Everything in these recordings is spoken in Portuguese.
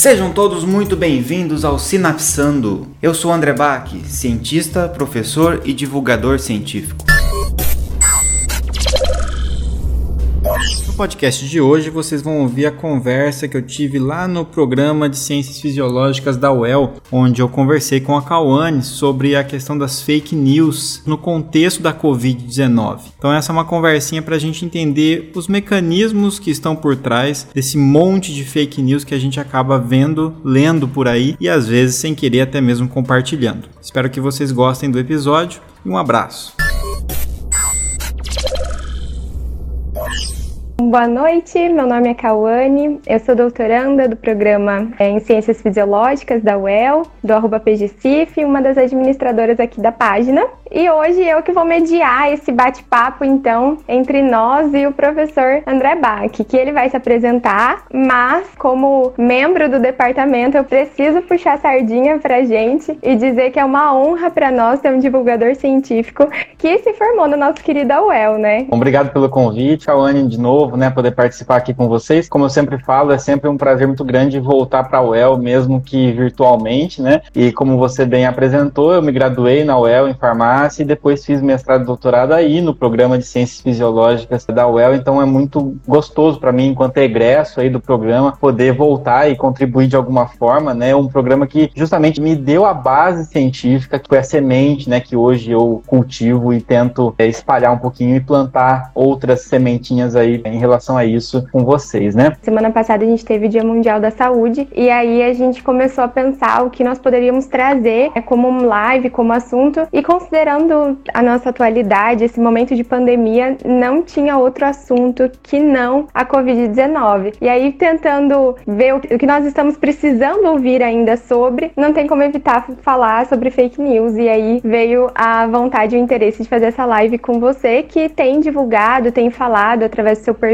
Sejam todos muito bem-vindos ao Sinapsando. Eu sou André Bach, cientista, professor e divulgador científico. Podcast de hoje vocês vão ouvir a conversa que eu tive lá no programa de Ciências Fisiológicas da UEL, onde eu conversei com a Cauane sobre a questão das fake news no contexto da Covid-19. Então essa é uma conversinha para a gente entender os mecanismos que estão por trás desse monte de fake news que a gente acaba vendo, lendo por aí e às vezes sem querer até mesmo compartilhando. Espero que vocês gostem do episódio e um abraço. Boa noite, meu nome é Cauane, eu sou doutoranda do programa é, em Ciências Fisiológicas da UEL, do arroba PGCIF, uma das administradoras aqui da página. E hoje eu que vou mediar esse bate-papo, então, entre nós e o professor André Bach, que ele vai se apresentar, mas como membro do departamento, eu preciso puxar a sardinha pra gente e dizer que é uma honra para nós ter um divulgador científico que se formou no nosso querido UEL, né? Obrigado pelo convite, Awane, de novo, né, poder participar aqui com vocês. Como eu sempre falo, é sempre um prazer muito grande voltar para a UEL, mesmo que virtualmente, né? E como você bem apresentou, eu me graduei na UEL em farmácia e depois fiz mestrado e doutorado aí no programa de ciências fisiológicas da UEL, então é muito gostoso para mim, enquanto egresso aí do programa, poder voltar e contribuir de alguma forma, né? Um programa que justamente me deu a base científica, que foi a semente, né, que hoje eu cultivo e tento é, espalhar um pouquinho e plantar outras sementinhas aí em relação a isso com vocês, né? Semana passada a gente teve o Dia Mundial da Saúde e aí a gente começou a pensar o que nós poderíamos trazer é, como live, como assunto e considerando a nossa atualidade, esse momento de pandemia, não tinha outro assunto que não a Covid-19. E aí, tentando ver o que nós estamos precisando ouvir ainda sobre, não tem como evitar falar sobre fake news. E aí veio a vontade e o interesse de fazer essa live com você, que tem divulgado, tem falado através do seu perfil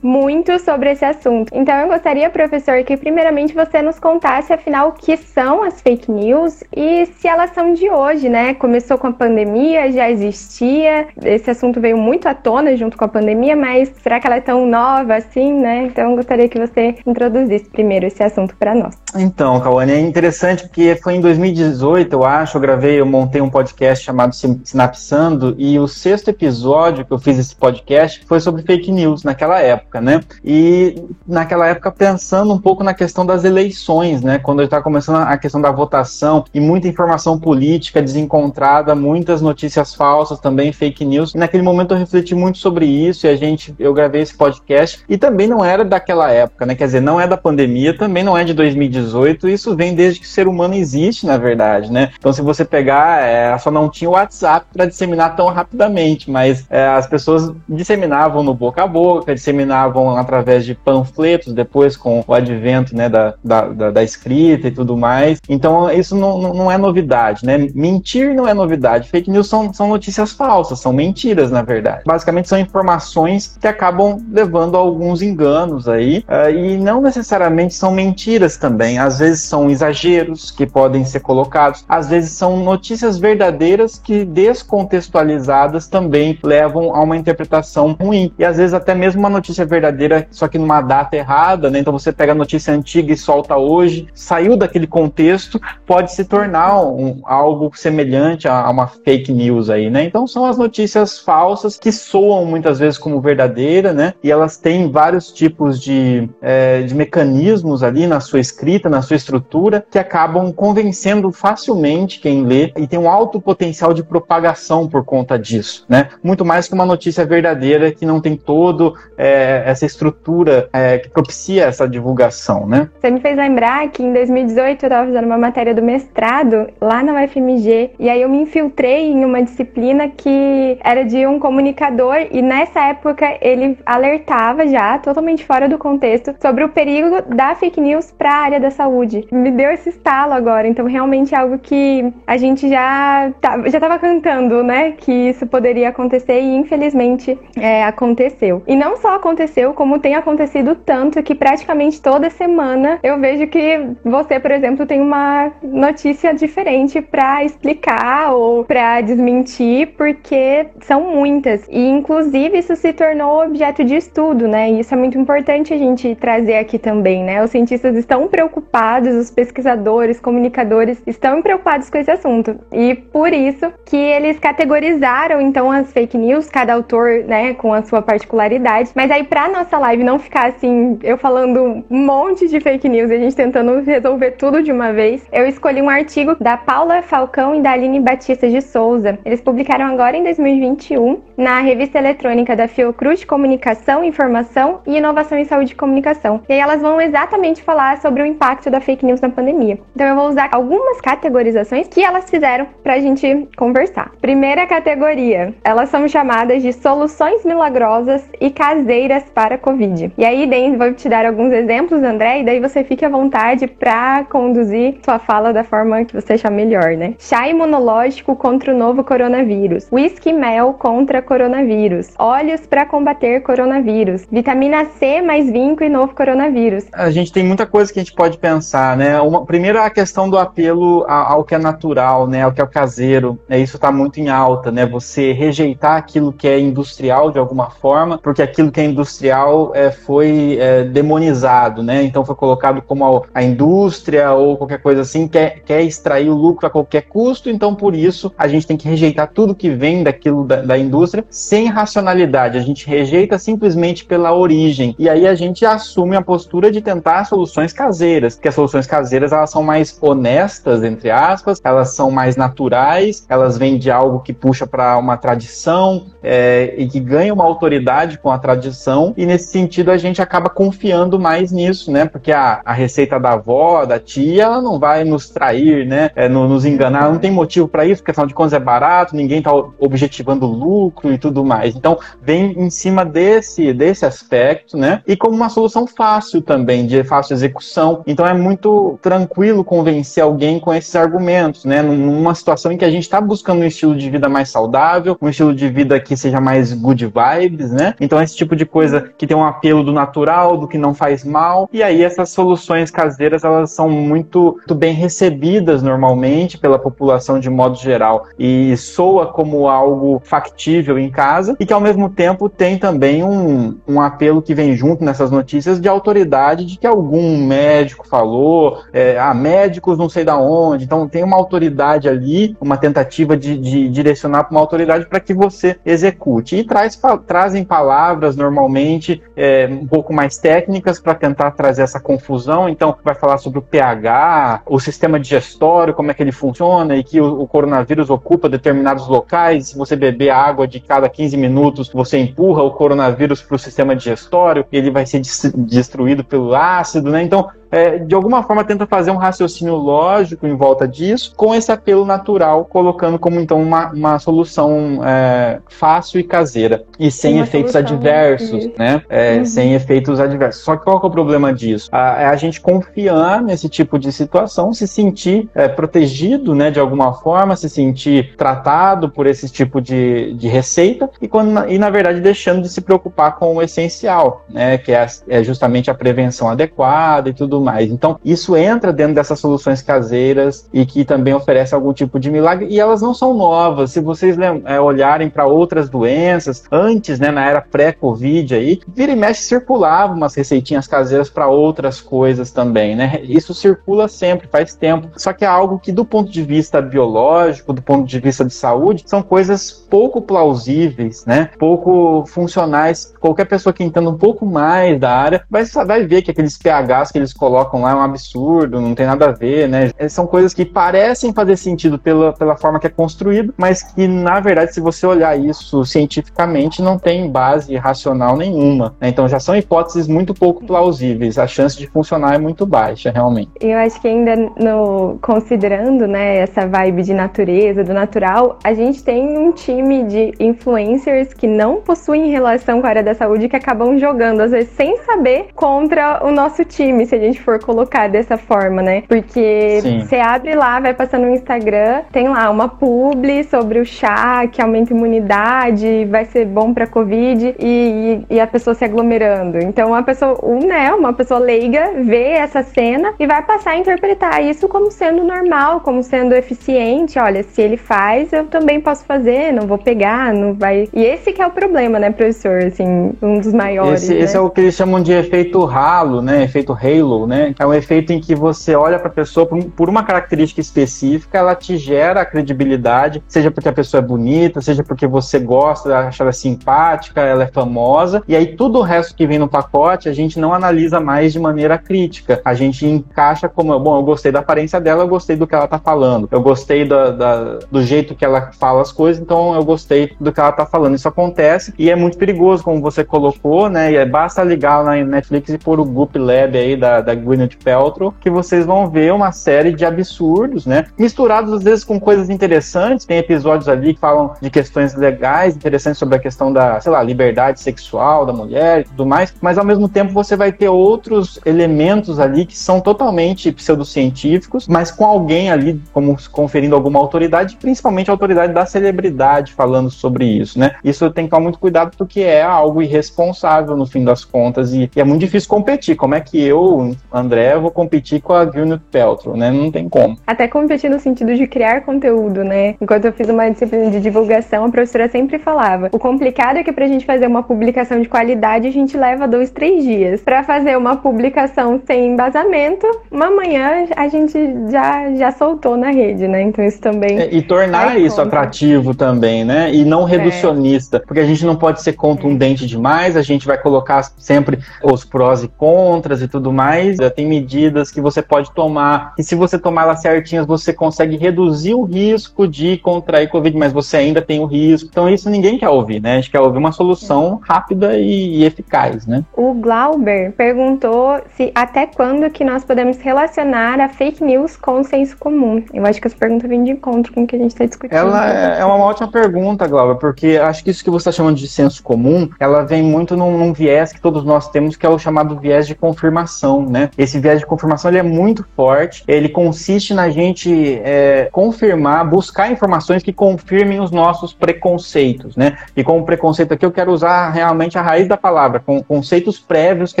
muito sobre esse assunto. Então, eu gostaria, professor, que primeiramente você nos contasse, afinal, o que são as fake news e se elas são de hoje, né? Começou com a pandemia já existia, esse assunto veio muito à tona junto com a pandemia, mas será que ela é tão nova assim, né? Então gostaria que você introduzisse primeiro esse assunto para nós. Então, Cauane, é interessante porque foi em 2018, eu acho, eu gravei, eu montei um podcast chamado Sinapsando e o sexto episódio que eu fiz esse podcast foi sobre fake news naquela época, né? E naquela época pensando um pouco na questão das eleições, né? Quando está começando a questão da votação e muita informação política desencontrada, muitas notícias falsas também, fake news. E naquele momento eu refleti muito sobre isso e a gente, eu gravei esse podcast e também não era daquela época, né? Quer dizer, não é da pandemia, também não é de 2018. Isso vem desde que o ser humano existe, na verdade, né? Então, se você pegar, é, só não tinha o WhatsApp para disseminar tão rapidamente, mas é, as pessoas disseminavam no boca a boca, disseminavam através de panfletos, depois com o advento né, da, da, da, da escrita e tudo mais. Então, isso não, não é novidade, né? Mentir não é novidade fake news são, são notícias falsas, são mentiras, na verdade. Basicamente são informações que acabam levando a alguns enganos aí, uh, e não necessariamente são mentiras também. Às vezes são exageros que podem ser colocados, às vezes são notícias verdadeiras que descontextualizadas também levam a uma interpretação ruim. E às vezes até mesmo uma notícia verdadeira, só que numa data errada, né? Então você pega a notícia antiga e solta hoje, saiu daquele contexto, pode se tornar um, algo semelhante a, a uma fake news aí, né? Então são as notícias falsas que soam muitas vezes como verdadeira, né? E elas têm vários tipos de, é, de mecanismos ali na sua escrita, na sua estrutura, que acabam convencendo facilmente quem lê e tem um alto potencial de propagação por conta disso, né? Muito mais que uma notícia verdadeira que não tem todo é, essa estrutura é, que propicia essa divulgação, né? Você me fez lembrar que em 2018 eu estava fazendo uma matéria do mestrado lá na UFMG e aí eu me infiltrei em uma disciplina que era de um comunicador e nessa época ele alertava já, totalmente fora do contexto, sobre o perigo da fake news para a área da saúde. Me deu esse estalo agora, então realmente é algo que a gente já tá, já estava cantando, né, que isso poderia acontecer e infelizmente é, aconteceu. E não só aconteceu, como tem acontecido tanto que praticamente toda semana eu vejo que você, por exemplo, tem uma notícia diferente para explicar ou para desmentir, porque são muitas. E inclusive isso se tornou objeto de estudo, né? E isso é muito importante a gente trazer aqui também, né? Os cientistas estão preocupados, os pesquisadores, comunicadores estão preocupados com esse assunto. E por isso que eles categorizaram então as fake news, cada autor, né, com a sua particularidade. Mas aí para nossa live não ficar assim, eu falando um monte de fake news e a gente tentando resolver tudo de uma vez, eu escolhi um artigo da Paula Falcão e da Aline Batista de Souza. Eles publicaram agora em 2021 na revista eletrônica da Fiocruz Comunicação, Informação e Inovação em Saúde e Comunicação. E aí elas vão exatamente falar sobre o impacto da fake news na pandemia. Então eu vou usar algumas categorizações que elas fizeram para a gente conversar. Primeira categoria, elas são chamadas de soluções milagrosas e caseiras para Covid. E aí, Den, vou te dar alguns exemplos, André, e daí você fique à vontade para conduzir sua fala da forma que você achar melhor, né? Chá imunológico contra o novo coronavírus. Whisky mel contra coronavírus. Óleos para combater coronavírus. Vitamina C mais vinco e novo coronavírus. A gente tem muita coisa que a gente pode pensar, né? Uma, primeiro a questão do apelo ao que é natural, né? Ao que é o caseiro. Né? Isso está muito em alta, né? Você rejeitar aquilo que é industrial de alguma forma, porque aquilo que é industrial é, foi é, demonizado, né? Então foi colocado como a, a, indústria ou qualquer coisa assim quer, quer extrair o lucro a qualquer custo, então por isso a gente tem que rejeitar tudo que vem daquilo da, da indústria sem racionalidade. A gente rejeita simplesmente pela origem e aí a gente assume a postura de tentar soluções caseiras, porque as soluções caseiras elas são mais honestas entre aspas, elas são mais naturais, elas vêm de algo que puxa para uma tradição é, e que ganha uma autoridade com a tradição, e nesse sentido a gente acaba confiando mais nisso, né? Porque a, a receita da avó, da tia, ela não vai nos trair, né? É, no, nos enganar, não tem motivo para isso, porque afinal de contas é barato, ninguém está objetivando lucro e tudo mais. Então, vem em cima desse, desse aspecto, né? E como uma solução fácil também, de fácil execução. Então, é muito tranquilo convencer alguém com esses argumentos, né? Numa situação em que a gente está buscando um estilo de vida mais saudável, um estilo de vida que seja mais good vibes, né? Então, esse tipo de coisa que tem um apelo do natural, do que não faz mal. E aí, essas soluções caseiras, elas são muito, muito bem recebidas normalmente pela população de modo geral. E soa como algo factível em casa e que, ao mesmo tempo, tem também um, um apelo que vem junto nessas notícias de autoridade de que algum médico falou, é, ah, médicos não sei da onde. Então, tem uma autoridade ali, uma tentativa de, de direcionar para uma autoridade para que você execute. E traz, trazem palavras normalmente é, um pouco mais técnicas para tentar trazer essa confusão. Então, vai falar sobre o pH, o sistema digestório, como é que ele funciona e que o, o coronavírus ocupa determinados locais. Se você beber água de cada 15 minutos, você empurra o coronavírus para o sistema digestório ele vai ser destruído pelo ácido, né? Então, é, de alguma forma tenta fazer um raciocínio lógico em volta disso, com esse apelo natural, colocando como então uma, uma solução é, fácil e caseira, e sem efeitos adversos, né? É, uhum. Sem efeitos adversos. Só que qual que é o problema disso? A, é a gente confiar nesse tipo de situação, se sentir é, protegido, né, de alguma forma, se sentir tratado por esse tipo de, de receita, e, quando, e na verdade deixando de se preocupar com o essencial, né, que é, é justamente a prevenção adequada e tudo tudo mais. Então, isso entra dentro dessas soluções caseiras e que também oferece algum tipo de milagre. E elas não são novas. Se vocês é, olharem para outras doenças, antes, né, na era pré-Covid aí, vira e mexe circulava umas receitinhas caseiras para outras coisas também, né? Isso circula sempre, faz tempo. Só que é algo que, do ponto de vista biológico, do ponto de vista de saúde, são coisas pouco plausíveis, né? Pouco funcionais. Qualquer pessoa que entenda um pouco mais da área vai, vai ver que aqueles pHs que eles colocam colocam lá é um absurdo, não tem nada a ver, né? São coisas que parecem fazer sentido pela, pela forma que é construído, mas que, na verdade, se você olhar isso cientificamente, não tem base racional nenhuma. Né? Então já são hipóteses muito pouco plausíveis. A chance de funcionar é muito baixa, realmente. Eu acho que ainda no considerando, né, essa vibe de natureza, do natural, a gente tem um time de influencers que não possuem relação com a área da saúde que acabam jogando, às vezes sem saber, contra o nosso time, se a gente for colocar dessa forma, né? Porque você abre lá, vai passando no Instagram, tem lá uma publi sobre o chá que aumenta a imunidade, vai ser bom pra Covid e, e, e a pessoa se aglomerando. Então, a pessoa, um, né, uma pessoa leiga vê essa cena e vai passar a interpretar isso como sendo normal, como sendo eficiente. Olha, se ele faz, eu também posso fazer, não vou pegar, não vai. E esse que é o problema, né, professor? Assim, um dos maiores. Esse, né? esse é o que eles chamam de efeito halo, né? Efeito halo, né? É um efeito em que você olha para a pessoa por, uma característica específica, ela te gera a credibilidade, seja porque a pessoa é bonita, seja porque você gosta, acha ela simpática, ela é famosa, e aí tudo o resto que vem no pacote a gente não analisa mais de maneira crítica. A gente encaixa como, bom, eu gostei da aparência dela, eu gostei do que ela tá falando, eu gostei da, da, do jeito que ela fala as coisas, então eu gostei do que ela tá falando. Isso acontece e é muito perigoso, como você colocou, né? E é, basta ligar na Netflix e pôr o Goop Lab aí da, da Gwyneth Paltrow, que vocês vão ver uma série de absurdos, né? Misturados às vezes com coisas interessantes. Tem episódios ali que falam de questões legais, interessantes sobre a questão da, sei lá, liberdade sexual da mulher e tudo mais, mas ao mesmo tempo você vai ter outros elementos ali que são totalmente pseudocientíficos, mas com alguém ali como conferindo alguma autoridade, principalmente a autoridade da celebridade falando sobre isso, né? Isso tem que tomar muito cuidado porque é algo irresponsável no fim das contas e, e é muito difícil competir. Como é que eu, André, vou competir com a Gwyneth Paltrow, né? Não tem como. Até competir no sentido de criar conteúdo, né? Enquanto eu fiz uma disciplina de divulgação, a professora sempre falava: o complicado é que pra gente fazer uma publicação de qualidade, a gente leva dois, três dias. Para fazer uma publicação sem embasamento, uma manhã a gente já, já soltou na rede, né? Então isso também. É, e tornar isso conta. atrativo também, né? E não reducionista. É. Porque a gente não pode ser contundente é. demais, a gente vai colocar sempre os prós e contras e tudo mais. Tem medidas que você pode tomar, e se você tomar elas certinhas, você consegue reduzir o risco de contrair Covid, mas você ainda tem o risco. Então, isso ninguém quer ouvir, né? A gente quer ouvir uma solução rápida e, e eficaz, né? O Glauber perguntou se até quando que nós podemos relacionar a fake news com o senso comum. Eu acho que essa pergunta vem de encontro com o que a gente está discutindo. Ela é, é uma ótima pergunta, Glauber, porque acho que isso que você está chamando de senso comum, ela vem muito num, num viés que todos nós temos, que é o chamado viés de confirmação, né? Esse viés de confirmação ele é muito forte, ele consiste na gente é, confirmar, buscar informações que confirmem os nossos preconceitos, né? E como preconceito aqui eu quero usar realmente a raiz da palavra, com conceitos prévios que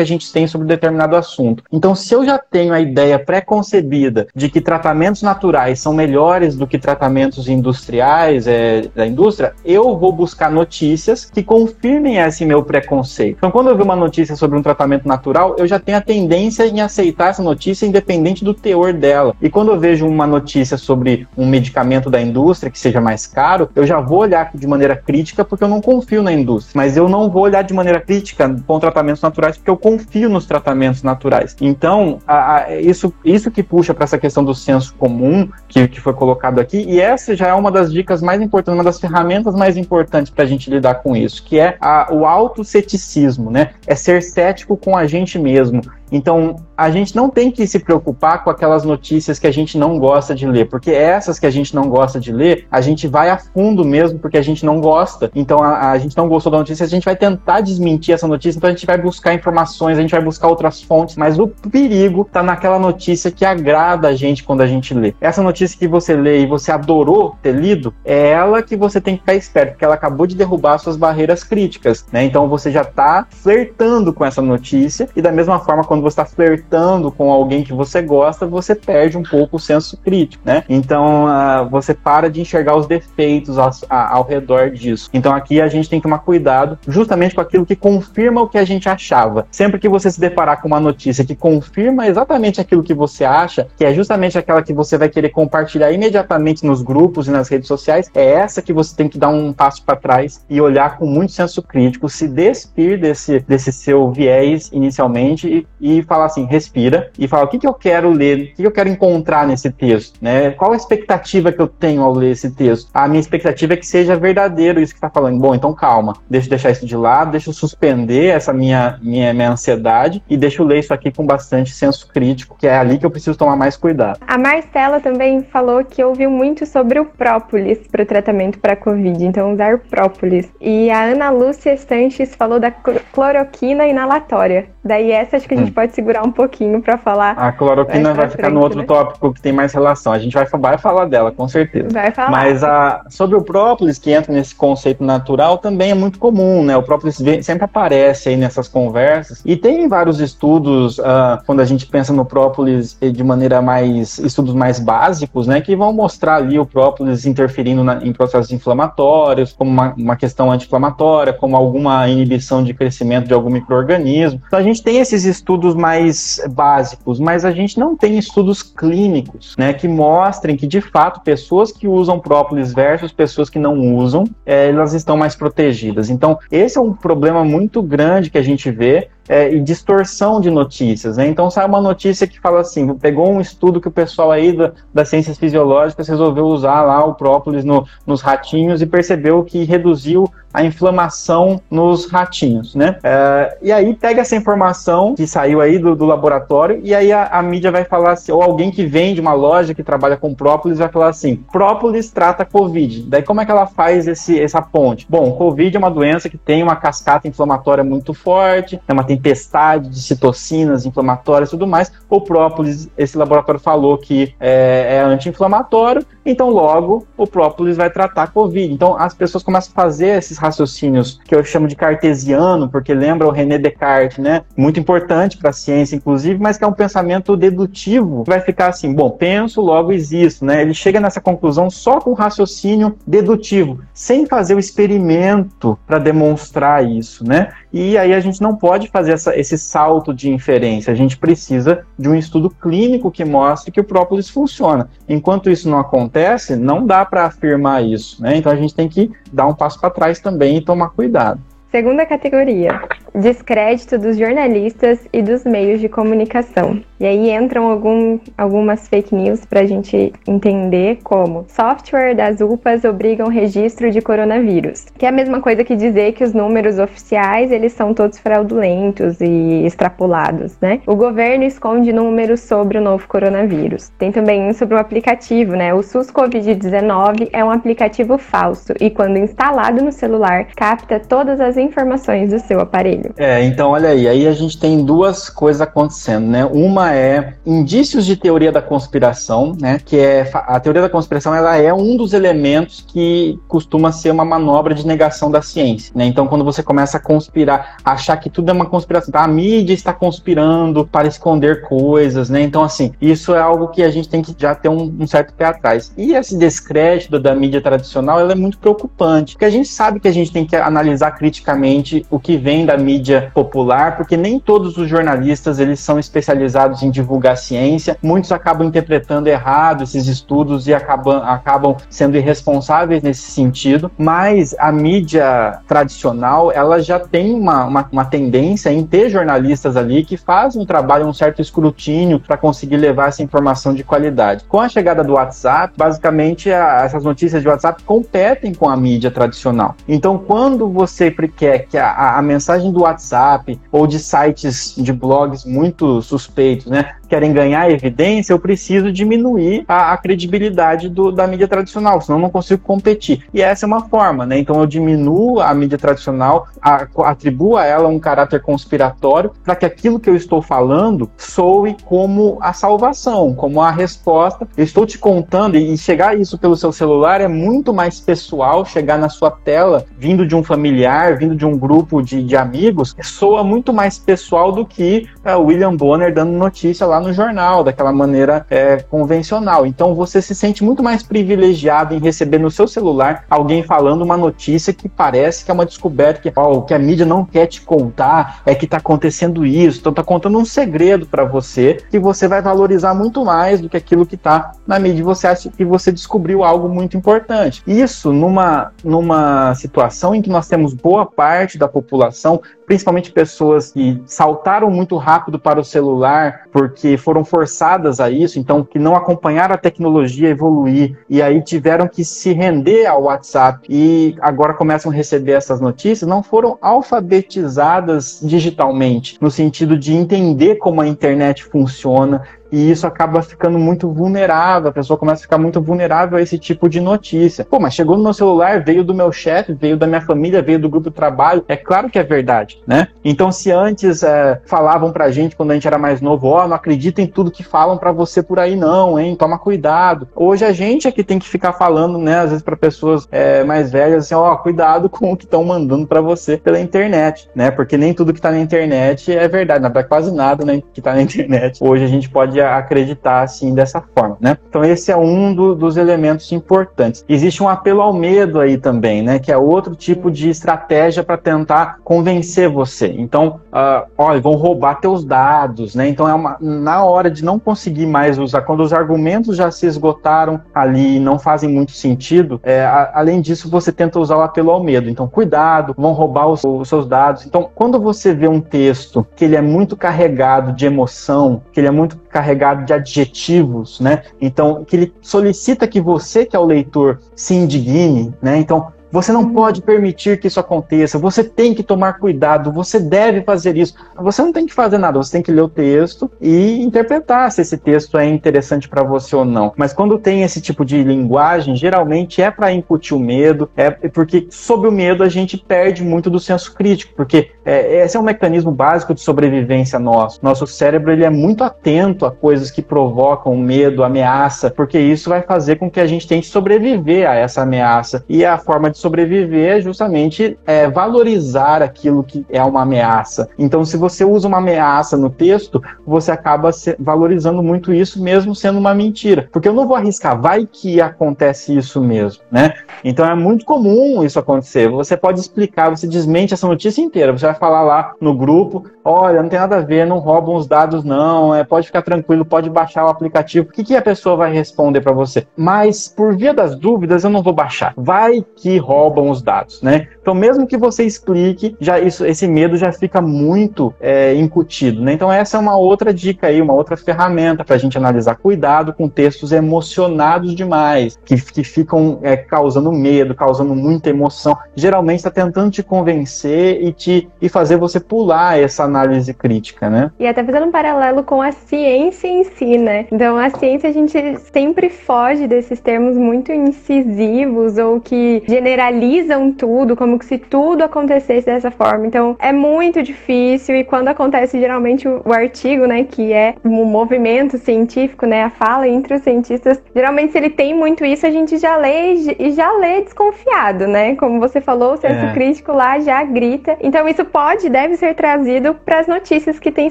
a gente tem sobre determinado assunto. Então, se eu já tenho a ideia pré-concebida de que tratamentos naturais são melhores do que tratamentos industriais é, da indústria, eu vou buscar notícias que confirmem esse meu preconceito. Então, quando eu ver uma notícia sobre um tratamento natural, eu já tenho a tendência em aceitar essa notícia independente do teor dela. E quando eu vejo uma notícia sobre um medicamento da indústria que seja mais caro, eu já vou olhar de maneira crítica porque eu não confio na indústria. Mas eu não vou olhar de maneira crítica com tratamentos naturais porque eu confio nos tratamentos naturais. Então, a, a, isso, isso que puxa para essa questão do senso comum que, que foi colocado aqui, e essa já é uma das dicas mais importantes, uma das ferramentas mais importantes para a gente lidar com isso, que é a, o autoceticismo, né? É ser cético com a gente mesmo. Então, a gente não tem que se preocupar com aquelas notícias que a gente não gosta de ler, porque essas que a gente não gosta de ler, a gente vai a fundo mesmo porque a gente não gosta. Então, a, a gente não gostou da notícia, a gente vai tentar desmentir essa notícia, então a gente vai buscar informações, a gente vai buscar outras fontes, mas o perigo está naquela notícia que agrada a gente quando a gente lê. Essa notícia que você lê e você adorou ter lido, é ela que você tem que ficar esperto, porque ela acabou de derrubar suas barreiras críticas, né? Então você já está flertando com essa notícia e da mesma forma quando quando você está flertando com alguém que você gosta, você perde um pouco o senso crítico, né? Então uh, você para de enxergar os defeitos ao, ao, redor disso. Então aqui a gente tem que tomar cuidado justamente com aquilo que confirma o que a gente achava. Sempre que você se deparar com uma notícia que confirma exatamente aquilo que você acha, que é justamente aquela que você vai querer compartilhar imediatamente nos grupos e nas redes sociais, é essa que você tem que dar um passo para trás e olhar com muito senso crítico, se despir desse, desse seu viés inicialmente e, e falar assim, respira e falar o que, que eu quero ler, o que, que eu quero encontrar nesse texto, né? Qual a expectativa que eu tenho ao ler esse texto? A minha expectativa é que seja verdadeiro isso que está falando. Bom, então calma, deixa eu deixar isso de lado, deixa eu suspender essa minha, minha, minha ansiedade e deixa eu ler isso aqui com bastante senso crítico, que é ali que eu preciso tomar mais cuidado. A Marcela também falou que ouviu muito sobre o própolis para o tratamento para Covid, então usar própolis. E a Ana Lúcia Sanches falou da cloroquina inalatória. Daí essa acho que a gente hum. Pode segurar um pouquinho para falar. A cloroquina vai ficar frente, no outro né? tópico que tem mais relação. A gente vai, vai falar dela, com certeza. Vai falar. Mas a, sobre o própolis, que entra nesse conceito natural, também é muito comum, né? O própolis sempre aparece aí nessas conversas. E tem vários estudos, uh, quando a gente pensa no própolis de maneira mais. estudos mais básicos, né? Que vão mostrar ali o própolis interferindo na, em processos inflamatórios, como uma, uma questão anti-inflamatória, como alguma inibição de crescimento de algum microorganismo. Então a gente tem esses estudos mais básicos, mas a gente não tem estudos clínicos, né? Que mostrem que de fato pessoas que usam própolis versus pessoas que não usam, é, elas estão mais protegidas. Então esse é um problema muito grande que a gente vê é, e distorção de notícias. Né? Então sai uma notícia que fala assim, pegou um estudo que o pessoal aí da, das ciências fisiológicas resolveu usar lá o própolis no, nos ratinhos e percebeu que reduziu a inflamação nos ratinhos, né? É, e aí pega essa informação que saiu aí do, do laboratório e aí a, a, mídia vai falar assim, ou alguém que vende uma loja que trabalha com própolis vai falar assim, própolis trata Covid. Daí como é que ela faz esse, essa ponte? Bom, Covid é uma doença que tem uma cascata inflamatória muito forte, é uma tempestade de citocinas inflamatórias e tudo mais. O própolis, esse laboratório falou que é, é anti-inflamatório, então logo o própolis vai tratar a Covid. Então as pessoas começam a fazer esses raciocínios que eu chamo de cartesiano, porque lembra o René Descartes, né? Muito importante para a ciência, inclusive, mas que é um pensamento dedutivo, vai ficar assim, bom, penso, logo existo, né? Ele chega nessa conclusão só com raciocínio dedutivo, sem fazer o experimento para demonstrar isso, né? E aí a gente não pode fazer essa, esse salto de inferência. A gente precisa de um estudo clínico que mostre que o própolis funciona. Enquanto isso não acontece, não dá para afirmar isso. Né? Então a gente tem que dar um passo para trás também e tomar cuidado. Segunda categoria: descrédito dos jornalistas e dos meios de comunicação. E aí entram algum, algumas fake news para a gente entender como software das UPAs obrigam registro de coronavírus, que é a mesma coisa que dizer que os números oficiais eles são todos fraudulentos e extrapolados, né? O governo esconde números sobre o novo coronavírus. Tem também sobre o aplicativo, né? O SUS Covid-19 é um aplicativo falso e quando instalado no celular capta todas as informações do seu aparelho. É, então olha aí, aí a gente tem duas coisas acontecendo, né? Uma é indícios de teoria da conspiração, né? Que é a teoria da conspiração, ela é um dos elementos que costuma ser uma manobra de negação da ciência, né? Então quando você começa a conspirar, achar que tudo é uma conspiração, a mídia está conspirando para esconder coisas, né? Então assim, isso é algo que a gente tem que já ter um, um certo pé atrás. E esse descrédito da mídia tradicional, ela é muito preocupante, porque a gente sabe que a gente tem que analisar criticamente o que vem da mídia popular, porque nem todos os jornalistas eles são especializados em divulgar ciência, muitos acabam interpretando errado esses estudos e acabam, acabam sendo irresponsáveis nesse sentido, mas a mídia tradicional ela já tem uma, uma, uma tendência em ter jornalistas ali que fazem um trabalho, um certo escrutínio para conseguir levar essa informação de qualidade. Com a chegada do WhatsApp, basicamente a, essas notícias de WhatsApp competem com a mídia tradicional. Então, quando você quer que a, a mensagem do WhatsApp ou de sites de blogs muito suspeitos, né? querem ganhar evidência, eu preciso diminuir a, a credibilidade do, da mídia tradicional, senão eu não consigo competir. E essa é uma forma, né? Então eu diminuo a mídia tradicional, a, atribuo a ela um caráter conspiratório para que aquilo que eu estou falando soe como a salvação, como a resposta. Eu estou te contando e chegar isso pelo seu celular é muito mais pessoal, chegar na sua tela, vindo de um familiar, vindo de um grupo de, de amigos, soa muito mais pessoal do que uh, William Bonner dando notícia lá no jornal, daquela maneira é, convencional. Então você se sente muito mais privilegiado em receber no seu celular alguém falando uma notícia que parece que é uma descoberta que, ó, que a mídia não quer te contar, é que está acontecendo isso, então está contando um segredo para você que você vai valorizar muito mais do que aquilo que está na mídia. Você acha que você descobriu algo muito importante. Isso numa, numa situação em que nós temos boa parte da população principalmente pessoas que saltaram muito rápido para o celular porque foram forçadas a isso, então que não acompanharam a tecnologia evoluir e aí tiveram que se render ao WhatsApp e agora começam a receber essas notícias, não foram alfabetizadas digitalmente, no sentido de entender como a internet funciona, e isso acaba ficando muito vulnerável, a pessoa começa a ficar muito vulnerável a esse tipo de notícia. Pô, mas chegou no meu celular, veio do meu chefe, veio da minha família, veio do grupo de trabalho, é claro que é verdade, né? Então, se antes é, falavam pra gente, quando a gente era mais novo, ó, oh, não acredita em tudo que falam para você por aí não, hein, toma cuidado. Hoje a gente é que tem que ficar falando, né, às vezes para pessoas é, mais velhas, assim, ó, oh, cuidado com o que estão mandando para você pela internet, né? Porque nem tudo que tá na internet é verdade, na verdade quase nada, né, que tá na internet. Hoje a gente pode acreditar assim dessa forma, né? Então esse é um do, dos elementos importantes. Existe um apelo ao medo aí também, né? Que é outro tipo de estratégia para tentar convencer você. Então, uh, olha, vão roubar teus dados, né? Então é uma na hora de não conseguir mais usar, quando os argumentos já se esgotaram ali e não fazem muito sentido, é, a, além disso você tenta usar o apelo ao medo. Então cuidado, vão roubar os, os seus dados. Então quando você vê um texto que ele é muito carregado de emoção, que ele é muito carregado de adjetivos, né? Então, que ele solicita que você, que é o leitor, se indigne, né? Então, você não pode permitir que isso aconteça. Você tem que tomar cuidado. Você deve fazer isso. Você não tem que fazer nada. Você tem que ler o texto e interpretar se esse texto é interessante para você ou não. Mas quando tem esse tipo de linguagem, geralmente é para incutir o medo. É porque sob o medo a gente perde muito do senso crítico, porque é, esse é um mecanismo básico de sobrevivência nosso. Nosso cérebro ele é muito atento a coisas que provocam medo, ameaça, porque isso vai fazer com que a gente tente sobreviver a essa ameaça. E a forma de sobreviver é justamente é, valorizar aquilo que é uma ameaça. Então, se você usa uma ameaça no texto, você acaba valorizando muito isso, mesmo sendo uma mentira. Porque eu não vou arriscar, vai que acontece isso mesmo, né? Então é muito comum isso acontecer. Você pode explicar, você desmente essa notícia inteira. Você vai falar lá no grupo, olha, não tem nada a ver, não roubam os dados, não, é, pode ficar tranquilo, pode baixar o aplicativo. O que, que a pessoa vai responder para você? Mas, por via das dúvidas, eu não vou baixar. Vai que roubam os dados, né? Então, mesmo que você explique, já isso, esse medo já fica muito é, incutido, né? Então, essa é uma outra dica aí, uma outra ferramenta para a gente analisar. Cuidado com textos emocionados demais, que, que ficam é, causando medo, causando muita emoção. Geralmente está tentando te convencer e te e fazer você pular essa análise crítica, né? E até fazendo um paralelo com a ciência em si, né? Então, a ciência a gente sempre foge desses termos muito incisivos ou que generalizam generalizam tudo, como se tudo acontecesse dessa forma. Então é muito difícil e quando acontece geralmente o, artigo, né, que é um movimento científico, né, a fala entre os cientistas, geralmente se ele tem muito isso, a gente já lê e já lê desconfiado, né? Como você falou, o senso é. crítico lá já grita. Então isso pode, deve ser trazido para as notícias que têm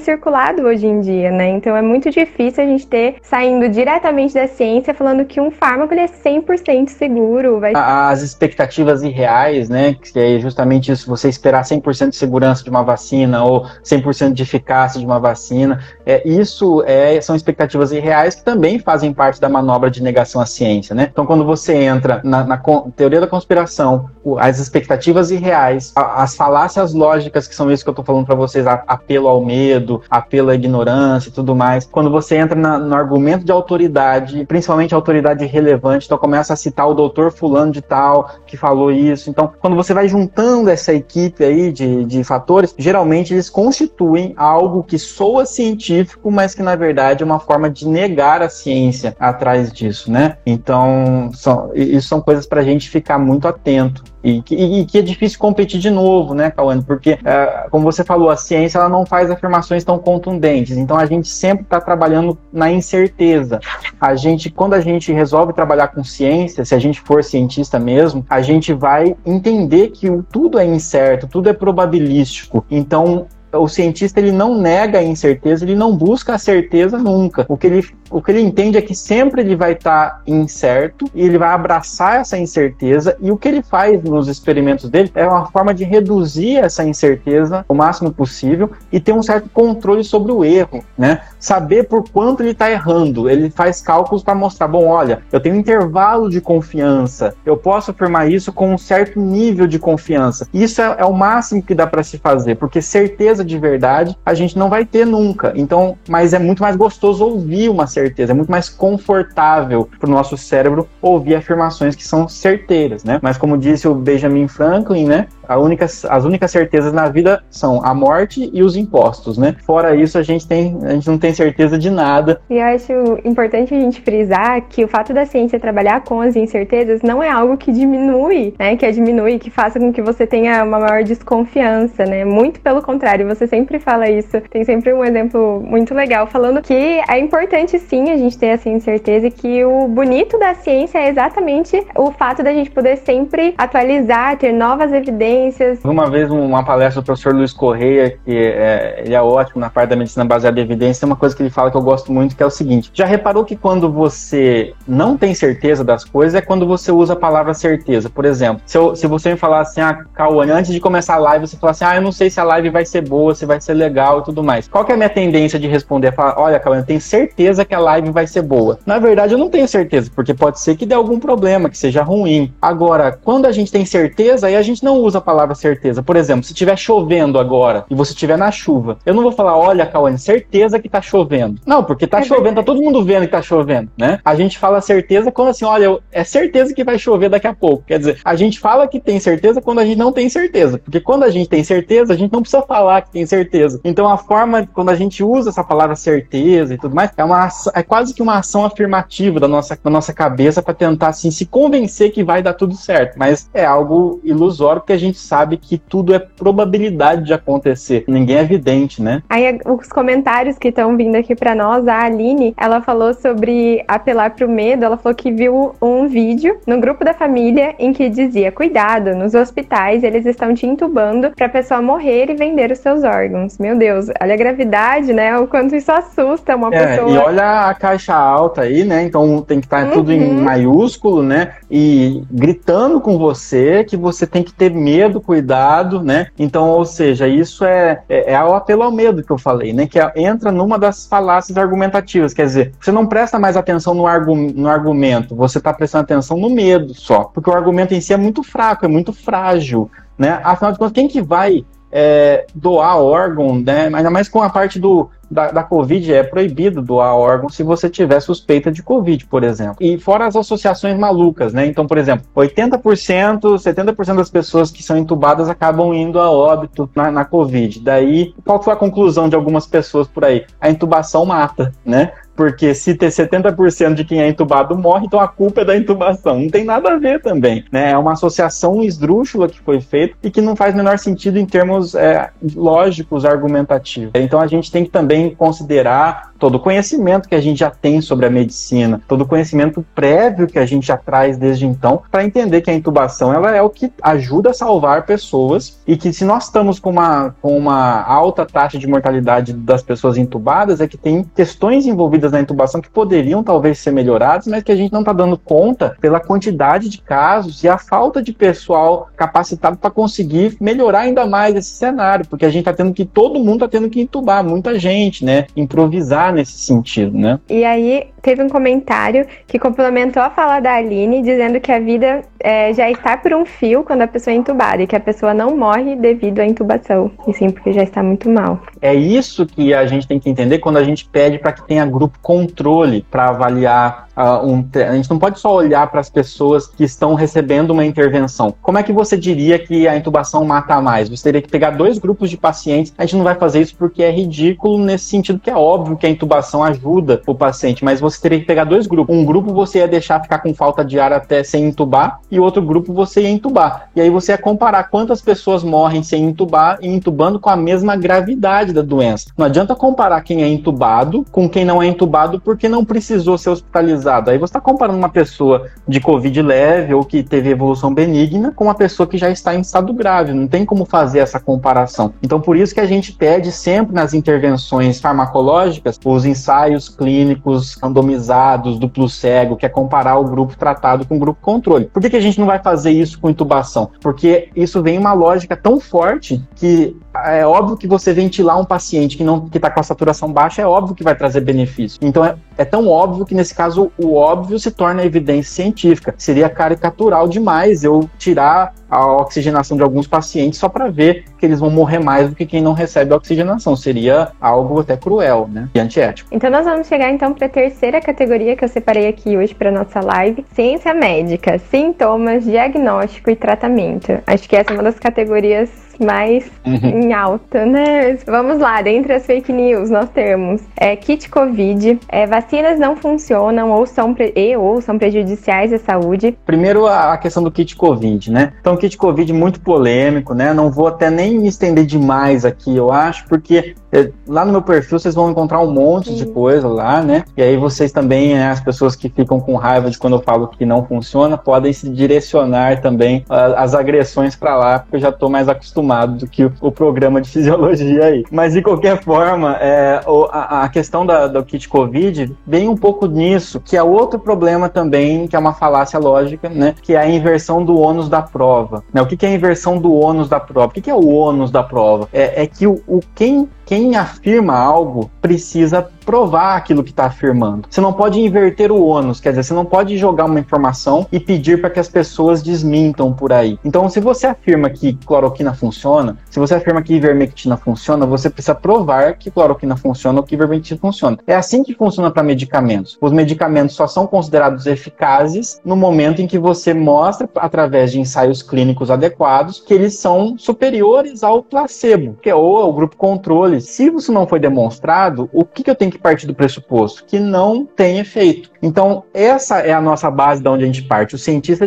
circulado hoje em dia, né? Então é muito difícil a gente ter saindo diretamente da ciência falando que um fármaco é 100% seguro, vai As expectativas expectativas irreais, né? Que é justamente isso, você esperar 100% de segurança de uma vacina ou 100% de eficácia de uma vacina. É, isso é, são expectativas irreais que também fazem parte da manobra de negação à ciência, né? Então, quando você entra na, na teoria da conspiração, as expectativas irreais, as falácias lógicas, que são isso que eu tô falando para vocês, apelo ao medo, apelo à ignorância e tudo mais, quando você entra na, no argumento de autoridade, principalmente autoridade relevante, então começa a citar o doutor fulano de tal, que fala falou isso. Então, quando você vai juntando essa equipe aí de, de fatores, geralmente eles constituem algo que soa científico, mas que na verdade é uma forma de negar a ciência atrás disso, né? Então, são, isso são coisas para a gente ficar muito atento. E que, e que, é difícil competir de novo, né, Cauane? Porque, é, como você falou, a ciência ela não faz afirmações tão contundentes. Então, a gente sempre está trabalhando na incerteza. A gente, quando a gente resolve trabalhar com ciência, se a gente for cientista mesmo, a gente vai entender que tudo é incerto, tudo é probabilístico. Então, o cientista ele não nega a incerteza, ele não busca a certeza nunca. O que ele, o que ele entende é que sempre ele vai estar tá incerto e ele vai abraçar essa incerteza e o que ele faz nos experimentos dele é uma forma de reduzir essa incerteza o máximo possível e ter um certo controle sobre o erro, né? Saber por quanto ele está errando. Ele faz cálculos para mostrar, bom, olha, eu tenho um intervalo de confiança, eu posso afirmar isso com um certo nível de confiança. Isso é, é o máximo que dá para se fazer, porque certeza de verdade a gente não vai ter nunca. Então, mas é muito mais gostoso ouvir uma certeza, é muito mais confortável para o nosso cérebro ouvir afirmações que são certeiras, né? Mas como disse o Benjamin Franklin, né? Única, as únicas certezas na vida são a morte e os impostos, né? Fora isso, a gente, tem, a gente não tem certeza de nada. E eu acho importante a gente frisar que o fato da ciência trabalhar com as incertezas não é algo que diminui, né? Que diminui, que faça com que você tenha uma maior desconfiança, né? Muito pelo contrário, você sempre fala isso. Tem sempre um exemplo muito legal falando que é importante sim a gente ter essa incerteza que o bonito da ciência é exatamente o fato da gente poder sempre atualizar, ter novas evidências. Uma vez, uma palestra do professor Luiz Correia, que é, ele é ótimo na parte da medicina baseada em evidência, tem uma coisa que ele fala que eu gosto muito, que é o seguinte: já reparou que quando você não tem certeza das coisas é quando você usa a palavra certeza? Por exemplo, se, eu, se você me falar assim, ah, Cauane, antes de começar a live, você falar assim, ah, eu não sei se a live vai ser boa, se vai ser legal e tudo mais. Qual que é a minha tendência de responder? Falar, olha, Cauane, eu tenho certeza que a live vai ser boa. Na verdade, eu não tenho certeza, porque pode ser que dê algum problema, que seja ruim. Agora, quando a gente tem certeza, aí a gente não usa palavra certeza. Por exemplo, se estiver chovendo agora e você estiver na chuva, eu não vou falar, olha, Cauane, certeza que tá chovendo. Não, porque tá é chovendo, tá verdade. tá todo mundo vendo que tá chovendo, né? A gente fala certeza quando assim, olha, é certeza que vai chover daqui a pouco. Quer dizer, a gente fala que tem certeza quando a gente não tem certeza. Porque quando a gente tem certeza, a gente não precisa falar tem certeza. Então a forma, quando a gente usa essa palavra certeza e tudo mais, é, uma, é quase que uma ação afirmativa da nossa, da nossa cabeça para tentar assim se convencer que vai dar tudo certo. Mas é algo ilusório porque a gente sabe que tudo é probabilidade de acontecer. Ninguém é evidente, né? Aí os comentários que estão vindo aqui para nós, a Aline, ela falou sobre apelar para o medo. Ela falou que viu um vídeo no grupo da família em que dizia: "Cuidado, nos hospitais eles estão te entubando para a pessoa morrer e vender os seus órgãos". Meu Deus, olha a gravidade, né? O quanto isso assusta uma é, pessoa. E olha a caixa alta aí, né? Então tem que estar uhum. tudo em maiúsculo, né? E gritando com você que você tem que ter medo, cuidado cuidado, né? Então, ou seja, isso é, é, é o apelo ao medo que eu falei, né? Que é, entra numa das falácias argumentativas, quer dizer, você não presta mais atenção no, argu no argumento, você está prestando atenção no medo só, porque o argumento em si é muito fraco, é muito frágil, né? Afinal de contas, quem que vai é, doar órgão, né? Ainda mais com a parte do, da, da Covid, é proibido doar órgão se você tiver suspeita de Covid, por exemplo. E fora as associações malucas, né? Então, por exemplo, 80%, 70% das pessoas que são entubadas acabam indo a óbito na, na Covid. Daí, qual foi a conclusão de algumas pessoas por aí? A intubação mata, né? Porque se ter 70% de quem é entubado morre, então a culpa é da intubação. Não tem nada a ver também. Né? É uma associação esdrúxula que foi feita e que não faz menor sentido em termos é, lógicos, argumentativos. Então a gente tem que também considerar todo o conhecimento que a gente já tem sobre a medicina, todo o conhecimento prévio que a gente já traz desde então, para entender que a intubação ela é o que ajuda a salvar pessoas e que se nós estamos com uma, com uma alta taxa de mortalidade das pessoas intubadas, é que tem questões envolvidas na intubação que poderiam talvez ser melhorados, mas que a gente não está dando conta pela quantidade de casos e a falta de pessoal capacitado para conseguir melhorar ainda mais esse cenário, porque a gente está tendo que todo mundo está tendo que intubar muita gente, né? Improvisar nesse sentido, né? E aí teve um comentário que complementou a fala da Aline, dizendo que a vida é, já está por um fio quando a pessoa é entubada e que a pessoa não morre devido à intubação, e sim porque já está muito mal. É isso que a gente tem que entender quando a gente pede para que tenha grupo controle para avaliar uh, um. A gente não pode só olhar para as pessoas que estão recebendo uma intervenção. Como é que você diria que a intubação mata mais? Você teria que pegar dois grupos de pacientes. A gente não vai fazer isso porque é ridículo nesse sentido que é óbvio que a intubação ajuda o paciente, mas você teria que pegar dois grupos. Um grupo você ia deixar ficar com falta de ar até sem entubar e outro grupo você ia entubar. E aí você ia comparar quantas pessoas morrem sem entubar e entubando com a mesma gravidade da doença. Não adianta comparar quem é entubado com quem não é entubado porque não precisou ser hospitalizado randomizado. Aí você está comparando uma pessoa de Covid leve ou que teve evolução benigna com uma pessoa que já está em estado grave. Não tem como fazer essa comparação. Então, por isso que a gente pede sempre nas intervenções farmacológicas os ensaios clínicos randomizados, duplo cego, que é comparar o grupo tratado com o grupo controle. Por que, que a gente não vai fazer isso com intubação? Porque isso vem uma lógica tão forte que é óbvio que você ventilar um paciente que não que está com a saturação baixa é óbvio que vai trazer benefício. Então é, é tão óbvio que nesse caso o óbvio se torna evidência científica. Seria caricatural demais eu tirar a oxigenação de alguns pacientes só para ver que eles vão morrer mais do que quem não recebe oxigenação. Seria algo até cruel, né? E antiético. Então nós vamos chegar então para a terceira categoria que eu separei aqui hoje para nossa live: ciência médica, sintomas, diagnóstico e tratamento. Acho que essa é uma das categorias mais uhum. em alta, né? Vamos lá, dentre as fake news nós temos é, kit Covid, é, vacinas não funcionam ou são, e, ou são prejudiciais à saúde. Primeiro a, a questão do kit Covid, né? Então kit Covid muito polêmico, né? Não vou até nem me estender demais aqui, eu acho, porque é, lá no meu perfil vocês vão encontrar um monte Sim. de coisa lá, né? E aí vocês também, né, as pessoas que ficam com raiva de quando eu falo que não funciona, podem se direcionar também uh, as agressões para lá, porque eu já estou mais acostumado do que o, programa de fisiologia aí. Mas de qualquer forma, é, a, a, questão da, do kit COVID vem um pouco nisso, que é outro problema também, que é uma falácia lógica, né? Que é a inversão do ônus da prova. Né? O que, que é a inversão do ônus da prova? O que, que é o ônus da prova? É, é que o, o quem quem afirma algo precisa provar aquilo que está afirmando. Você não pode inverter o ônus, quer dizer, você não pode jogar uma informação e pedir para que as pessoas desmintam por aí. Então, se você afirma que cloroquina funciona, se você afirma que ivermectina funciona, você precisa provar que cloroquina funciona ou que ivermectina funciona. É assim que funciona para medicamentos. Os medicamentos só são considerados eficazes no momento em que você mostra, através de ensaios clínicos adequados, que eles são superiores ao placebo, que é ou ao grupo controle. Se isso não foi demonstrado, o que, que eu tenho que partir do pressuposto? Que não tem efeito. Então, essa é a nossa base de onde a gente parte. O cientista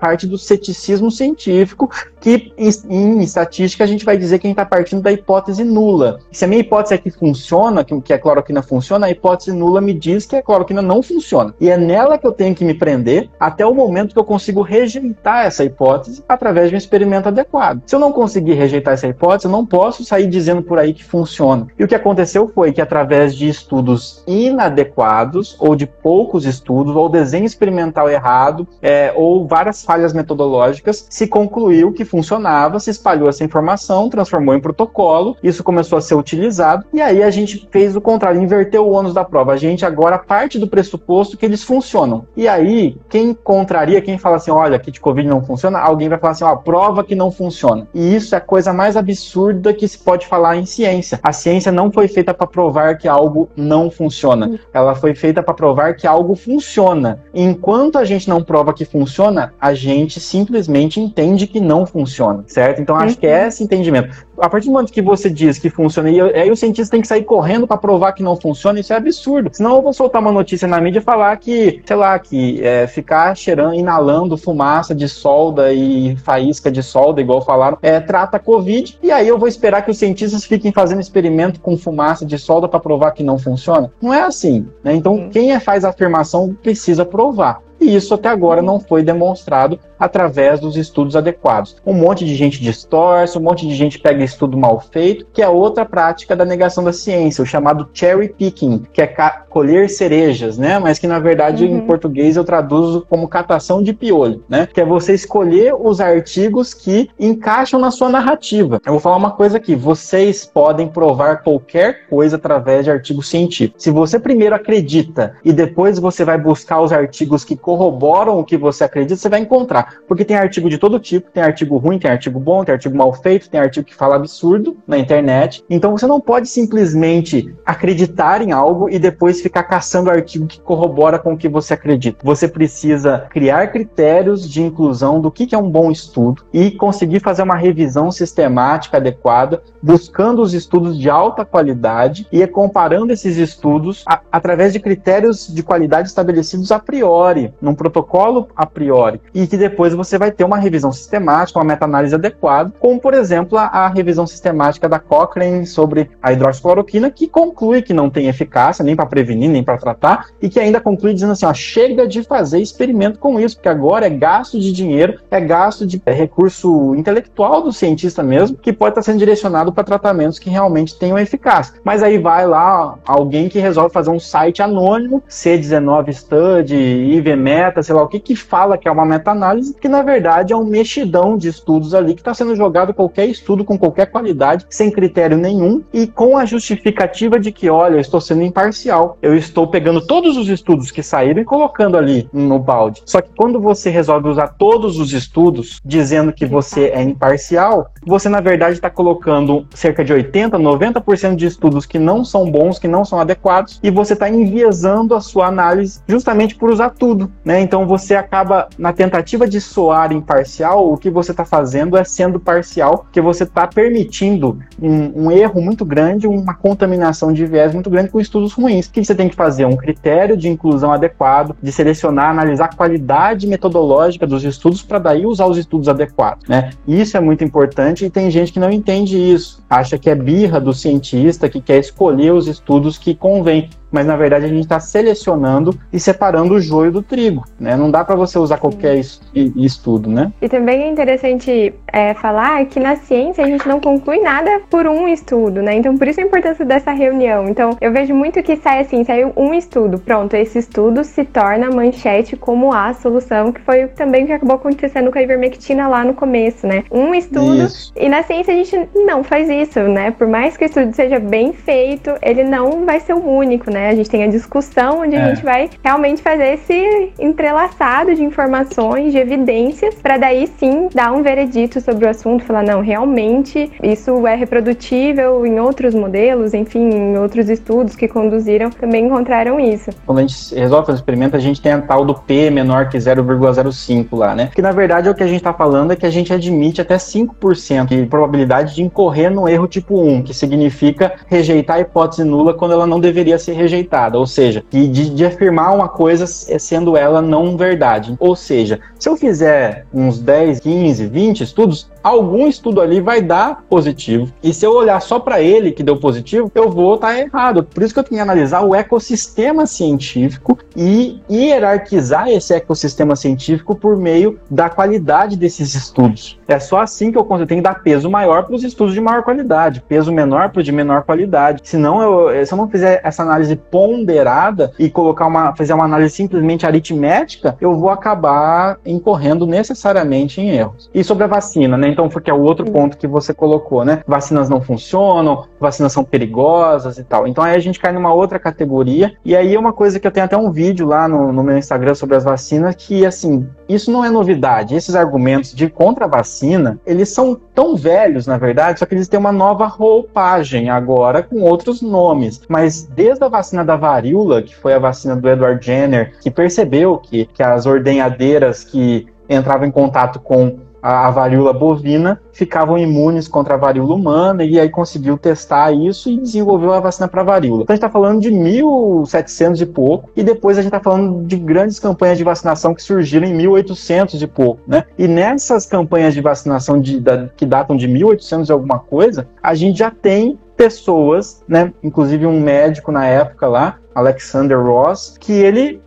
parte do ceticismo científico, que em, em estatística a gente vai dizer que a gente está partindo da hipótese nula. Se a minha hipótese é que funciona, que, que a cloroquina funciona, a hipótese nula me diz que a cloroquina não funciona. E é nela que eu tenho que me prender até o momento que eu consigo rejeitar essa hipótese através de um experimento adequado. Se eu não conseguir rejeitar essa hipótese, eu não posso sair dizendo por aí que funciona. E o que aconteceu foi que através de estudos inadequados ou de poucos estudos, ou desenho experimental errado, é, ou várias falhas metodológicas, se concluiu que funcionava, se espalhou essa informação, transformou em protocolo, isso começou a ser utilizado, e aí a gente fez o contrário, inverteu o ônus da prova. A gente agora parte do pressuposto que eles funcionam. E aí, quem contraria, quem fala assim, olha, kit Covid não funciona, alguém vai falar assim, ó, prova que não funciona. E isso é a coisa mais absurda que se pode falar em ciência. A ciência não foi feita para provar que algo não funciona. Ela foi feita para provar que algo funciona. Enquanto a gente não prova que funciona, a gente simplesmente entende que não funciona, certo? Então acho que é uhum. esse entendimento. A partir do momento que você diz que funciona, e aí o cientista tem que sair correndo para provar que não funciona, isso é absurdo. Senão eu vou soltar uma notícia na mídia e falar que, sei lá, que é, ficar cheirando, inalando fumaça de solda e faísca de solda, igual falaram, é, trata Covid, e aí eu vou esperar que os cientistas fiquem fazendo experimento com fumaça de solda para provar que não funciona? Não é assim. Né? Então, quem é, faz a afirmação precisa provar. E isso até agora não foi demonstrado através dos estudos adequados. Um monte de gente distorce, um monte de gente pega estudo mal feito, que é outra prática da negação da ciência, o chamado cherry picking, que é colher cerejas, né? Mas que na verdade uhum. em português eu traduzo como catação de piolho, né? Que é você escolher os artigos que encaixam na sua narrativa. Eu vou falar uma coisa aqui: vocês podem provar qualquer coisa através de artigos científicos. Se você primeiro acredita e depois você vai buscar os artigos que corroboram o que você acredita, você vai encontrar. Porque tem artigo de todo tipo, tem artigo ruim, tem artigo bom, tem artigo mal feito, tem artigo que fala absurdo na internet. Então você não pode simplesmente acreditar em algo e depois ficar caçando artigo que corrobora com o que você acredita. Você precisa criar critérios de inclusão do que é um bom estudo e conseguir fazer uma revisão sistemática adequada, buscando os estudos de alta qualidade e comparando esses estudos a, através de critérios de qualidade estabelecidos a priori num protocolo a priori, e que depois depois você vai ter uma revisão sistemática, uma meta-análise adequada, como por exemplo a, a, revisão sistemática da Cochrane sobre a hidroxicloroquina, que conclui que não tem eficácia nem para prevenir, nem para tratar, e que ainda conclui dizendo assim: ó, chega de fazer experimento com isso, porque agora é gasto de dinheiro, é gasto de é recurso intelectual do cientista mesmo, que pode estar sendo direcionado para tratamentos que realmente tenham eficácia. Mas aí vai lá alguém que resolve fazer um site anônimo, C19 Study, IVMeta, sei lá o que, que fala que é uma meta-análise, que na verdade é um mexidão de estudos ali que está sendo jogado qualquer estudo com qualquer qualidade, sem critério nenhum e com a justificativa de que, olha, eu estou sendo imparcial, eu estou pegando todos os estudos que saíram e colocando ali no balde. Só que quando você resolve usar todos os estudos dizendo que você é imparcial, você na verdade está colocando cerca de 80, 90% de estudos que não são bons, que não são adequados, e você está enviesando a sua análise justamente por usar tudo, né? Então você acaba na tentativa de soar imparcial, o que você está fazendo é sendo parcial, que você está permitindo um, um, erro muito grande, uma contaminação de viés muito grande com estudos ruins. O que você tem que fazer? Um critério de inclusão adequado, de selecionar, analisar a qualidade metodológica dos estudos para daí usar os estudos adequados, né? Isso é muito importante e tem gente que não entende isso, acha que é birra do cientista que quer escolher os estudos que convém mas na verdade a gente está selecionando e separando o joio do trigo, né? Não dá para você usar qualquer estudo, né? E também é interessante é, falar que na ciência a gente não conclui nada por um estudo, né? Então por isso a importância dessa reunião. Então eu vejo muito que sai assim, saiu um estudo, pronto, esse estudo se torna manchete como a solução, que foi também o que acabou acontecendo com a ivermectina lá no começo, né? Um estudo isso. e na ciência a gente não faz isso, né? Por mais que o estudo seja bem feito, ele não vai ser o único, né? Né? A gente tem a discussão onde é. a gente vai realmente fazer esse entrelaçado de informações, de evidências, para daí sim dar um veredito sobre o assunto, falar, não, realmente isso é reprodutível em outros modelos, enfim, em outros estudos que conduziram também encontraram isso. Quando a gente resolve fazer experimento, a gente tem a tal do P menor que 0,05 lá, né? Que na verdade é o que a gente está falando é que a gente admite até 5% de probabilidade de incorrer no erro tipo 1, que significa rejeitar a hipótese nula quando ela não deveria ser rejeitada rejeitada, ou seja, de, de, afirmar uma coisa sendo ela não verdade. Ou seja, se eu fizer uns 10, 15, 20 estudos, algum estudo ali vai dar positivo. E se eu olhar só para ele que deu positivo, eu vou estar tá errado. Por isso que eu tenho que analisar o ecossistema científico e hierarquizar esse ecossistema científico por meio da qualidade desses estudos. É só assim que eu tenho que dar peso maior para os estudos de maior qualidade, peso menor para os de menor qualidade. Senão, eu, se eu não fizer essa análise ponderada e colocar uma, fazer uma análise simplesmente aritmética, eu vou acabar incorrendo necessariamente em erros. E sobre a vacina, né? Então, porque é o outro ponto que você colocou, né? Vacinas não funcionam, vacinas são perigosas e tal. Então aí a gente cai numa outra categoria. E aí é uma coisa que eu tenho até um vídeo lá no, no meu Instagram sobre as vacinas que, assim, isso não é novidade. Esses argumentos de contra a vacina, eles são tão velhos, na verdade, só que eles têm uma nova roupagem agora com outros nomes. Mas desde a vacina da varíola, que foi a vacina do Edward Jenner, que percebeu que, que as ordenhadeiras que entravam em contato com a, a varíola bovina ficavam imunes contra a varíola humana e aí conseguiu testar isso e desenvolveu a vacina para varíola. Então a gente está falando de 1700 e pouco e depois a gente está falando de grandes campanhas de vacinação que surgiram em 1800 e pouco, né? E nessas campanhas de vacinação de, da, que datam de 1800 e alguma coisa, a gente já tem pessoas, né? Inclusive um médico na época lá, Alexander Ross, que ele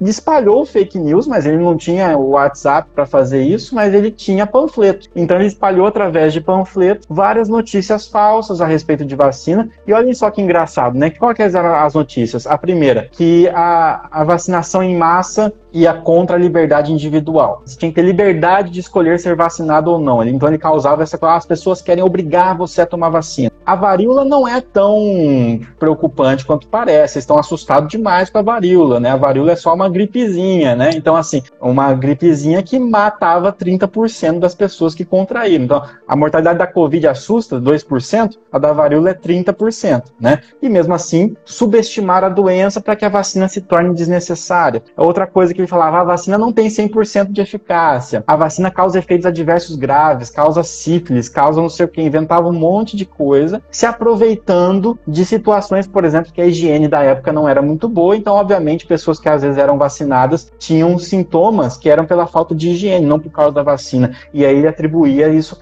espalhou fake news, mas ele não tinha o WhatsApp para fazer isso, mas ele tinha panfleto. Então ele espalhou através de panfleto várias notícias falsas a respeito de vacina. E olhem só que engraçado, né? Que eram as notícias? A primeira, que a, a vacinação em massa ia contra a liberdade individual. Você tinha que ter liberdade de escolher ser vacinado ou não. Então ele causava essa coisa, ah, as pessoas querem obrigar você a tomar vacina. A varíola não é tão preocupante quanto parece. Estão assustado demais com a varíola, né? A varíola é só uma gripezinha, né? Então, assim, uma gripezinha que matava 30% das pessoas que contraíram. Então, a mortalidade da Covid assusta 2%, a da varíola é 30%, né? E mesmo assim, subestimar a doença para que a vacina se torne desnecessária. Outra coisa que que falava, a vacina não tem 100% de eficácia, a vacina causa efeitos adversos graves, causa sífilis, causa não sei o que, inventava um monte de coisa, se aproveitando de situações, por exemplo, que a higiene da época não era muito boa, então, obviamente, pessoas que às vezes eram vacinadas tinham sintomas que eram pela falta de higiene, não por causa da vacina. E aí ele atribuía isso,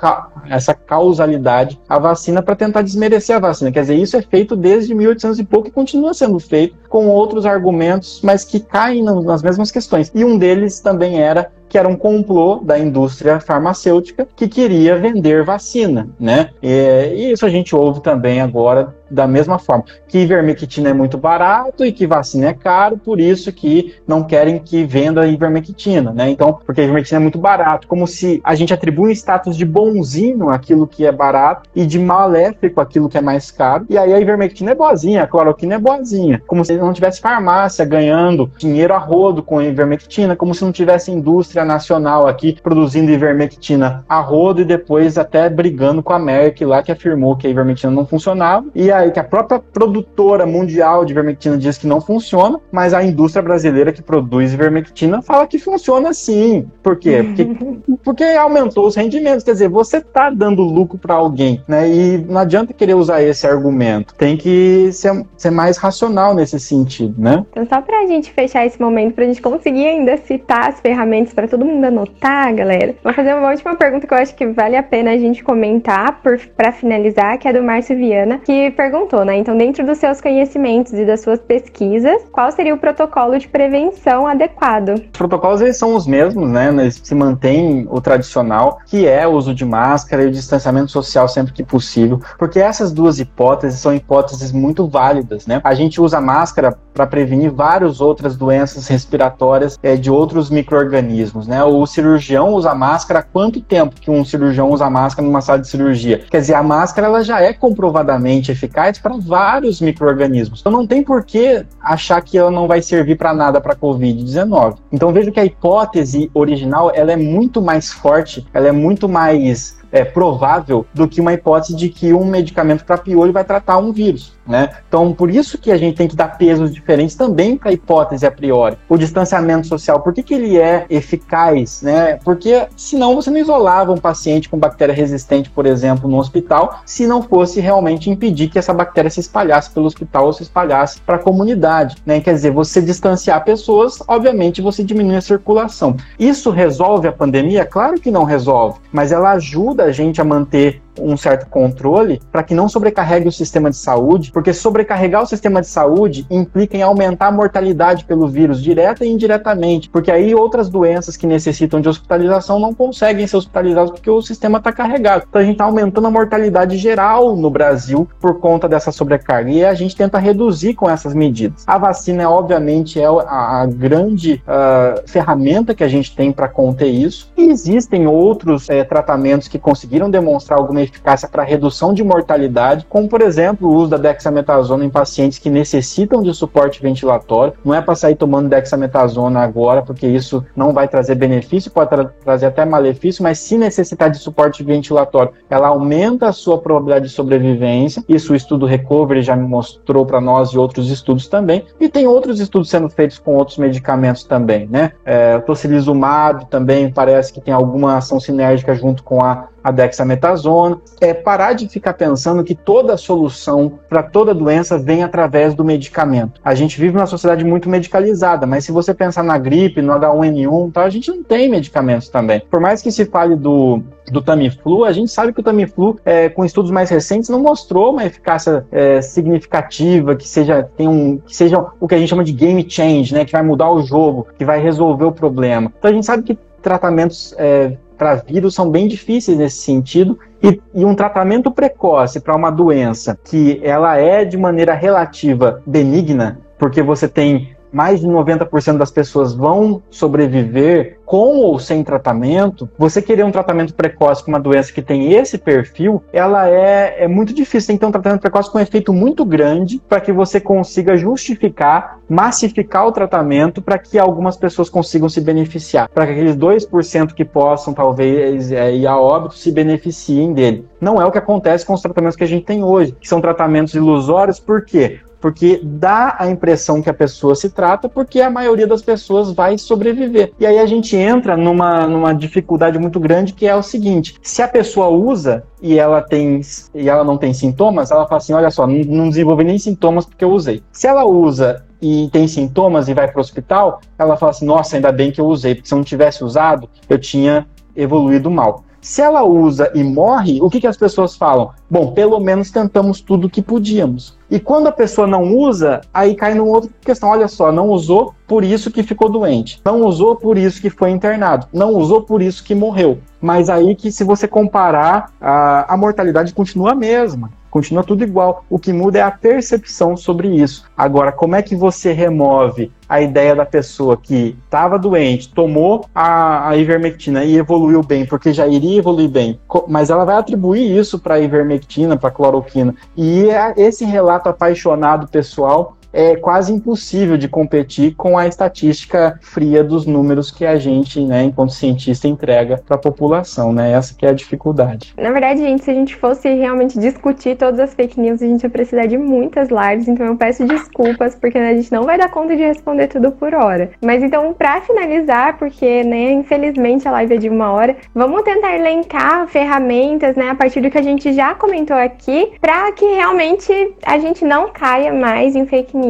essa causalidade à vacina para tentar desmerecer a vacina. Quer dizer, isso é feito desde 1800 e pouco e continua sendo feito com outros argumentos, mas que caem nas mesmas questões. E um deles também era que era um complô da indústria farmacêutica que queria vender vacina, né? E, isso a gente ouve também agora da mesma forma, que ivermectina é muito barato e que vacina é caro, por isso que não querem que venda ivermectina, né? Então, porque a ivermectina é muito barato, como se a gente atribui um status de bonzinho aquilo que é barato e de maléfico aquilo que é mais caro. E aí a ivermectina é boazinha, a cloroquina é boazinha, como se não tivesse farmácia ganhando dinheiro a rodo com a ivermectina, como se não tivesse indústria nacional aqui produzindo ivermectina a rodo e depois até brigando com a Merck lá que afirmou que a ivermectina não funcionava e aí que a própria produtora mundial de ivermectina diz que não funciona, mas a indústria brasileira que produz ivermectina fala que funciona sim. Por quê? Porque, porque aumentou os rendimentos, quer dizer, você está dando lucro para alguém, né? E não adianta querer usar esse argumento. Tem que ser, ser mais racional nesse sentido, né? Então, só para a gente fechar esse momento, para a gente conseguir ainda citar as ferramentas para todo mundo anotar, galera. Vou fazer uma última pergunta que eu acho que vale a pena a gente comentar para finalizar, que é do Márcio Viana, que perguntou, né? Então, dentro dos seus conhecimentos e das suas pesquisas, qual seria o protocolo de prevenção adequado? Os protocolos eles são os mesmos, né? Eles se mantém o tradicional, que é o uso de máscara e o distanciamento social sempre que possível, porque essas duas hipóteses são hipóteses muito válidas, né? A gente usa máscara para prevenir várias outras doenças respiratórias é, de outros micro-organismos né? O cirurgião usa máscara há quanto tempo que um cirurgião usa máscara numa sala de cirurgia? Quer dizer, a máscara ela já é comprovadamente eficaz para vários micro-organismos. Então não tem por que achar que ela não vai servir para nada para COVID-19. Então vejo que a hipótese original ela é muito mais forte, ela é muito mais é, provável do que uma hipótese de que um medicamento para piolho vai tratar um vírus. Né? Então, por isso que a gente tem que dar pesos diferentes também para a hipótese a priori. O distanciamento social, por que, que ele é eficaz? Né? Porque senão você não isolava um paciente com bactéria resistente, por exemplo, no hospital, se não fosse realmente impedir que essa bactéria se espalhasse pelo hospital ou se espalhasse para a comunidade. Né? Quer dizer, você distanciar pessoas, obviamente você diminui a circulação. Isso resolve a pandemia? Claro que não resolve, mas ela ajuda a gente a manter um certo controle para que não sobrecarregue o sistema de saúde, porque sobrecarregar o sistema de saúde implica em aumentar a mortalidade pelo vírus, direta e indiretamente, porque aí outras doenças que necessitam de hospitalização não conseguem ser hospitalizadas porque o sistema está carregado. Então a gente está aumentando a mortalidade geral no Brasil por conta dessa sobrecarga e a gente tenta reduzir com essas medidas. A vacina, obviamente, é a, a grande uh, ferramenta que a gente tem para conter isso. E existem outros é, tratamentos que conseguiram demonstrar alguma eficácia para redução de mortalidade, como por exemplo o uso da dexametasona em pacientes que necessitam de suporte ventilatório. Não é para sair tomando dexametasona agora, porque isso não vai trazer benefício, pode tra trazer até malefício, mas se necessitar de suporte ventilatório, ela aumenta a sua probabilidade de sobrevivência. Isso o estudo Recovery já mostrou para nós e outros estudos também. E tem outros estudos sendo feitos com outros medicamentos também, né? É, tocilizumab também parece que tem alguma ação sinérgica junto com a a dexametasona, é parar de ficar pensando que toda solução para toda doença vem através do medicamento. A gente vive numa sociedade muito medicalizada, mas se você pensar na gripe, no H1N1, tá, a gente não tem medicamentos também. Por mais que se fale do do Tamiflu, a gente sabe que o Tamiflu, é, com estudos mais recentes, não mostrou uma eficácia é, significativa, que seja, tem um, que seja o que a gente chama de game change, né, que vai mudar o jogo, que vai resolver o problema. Então a gente sabe que tratamentos é, para vírus são bem difíceis nesse sentido. E, e um tratamento precoce para uma doença que ela é de maneira relativa benigna, porque você tem mais de 90% das pessoas vão sobreviver com ou sem tratamento, você querer um tratamento precoce com uma doença que tem esse perfil, ela é, é muito difícil. Tem que ter um tratamento precoce com um efeito muito grande para que você consiga justificar, massificar o tratamento para que algumas pessoas consigam se beneficiar, para que aqueles 2% que possam talvez é, ir a óbito se beneficiem dele. Não é o que acontece com os tratamentos que a gente tem hoje, que são tratamentos ilusórios, por quê? Porque dá a impressão que a pessoa se trata, porque a maioria das pessoas vai sobreviver. E aí a gente entra numa, numa dificuldade muito grande que é o seguinte: se a pessoa usa e ela tem e ela não tem sintomas, ela fala assim: olha só, não, não desenvolvi nem sintomas porque eu usei. Se ela usa e tem sintomas e vai para o hospital, ela fala assim: nossa, ainda bem que eu usei, porque se eu não tivesse usado, eu tinha evoluído mal. Se ela usa e morre, o que, que as pessoas falam? Bom, pelo menos tentamos tudo que podíamos. E quando a pessoa não usa, aí cai numa outra questão. Olha só, não usou, por isso que ficou doente. Não usou, por isso que foi internado. Não usou, por isso que morreu. Mas aí que se você comparar, a, a mortalidade continua a mesma. Continua tudo igual. O que muda é a percepção sobre isso. Agora, como é que você remove a ideia da pessoa que estava doente, tomou a, a, ivermectina e evoluiu bem, porque já iria evoluir bem, mas ela vai atribuir isso para a ivermectina, para a cloroquina. E é esse relato apaixonado pessoal é quase impossível de competir com a estatística fria dos números que a gente, né, enquanto cientista, entrega para a população, né? Essa que é a dificuldade. Na verdade, gente, se a gente fosse realmente discutir todas as fake news, a gente ia precisar de muitas lives, então eu peço desculpas, porque né, a gente não vai dar conta de responder tudo por hora. Mas então, para finalizar, porque, né, infelizmente a live é de uma hora, vamos tentar elencar ferramentas, né, a partir do que a gente já comentou aqui, para que realmente a gente não caia mais em fake news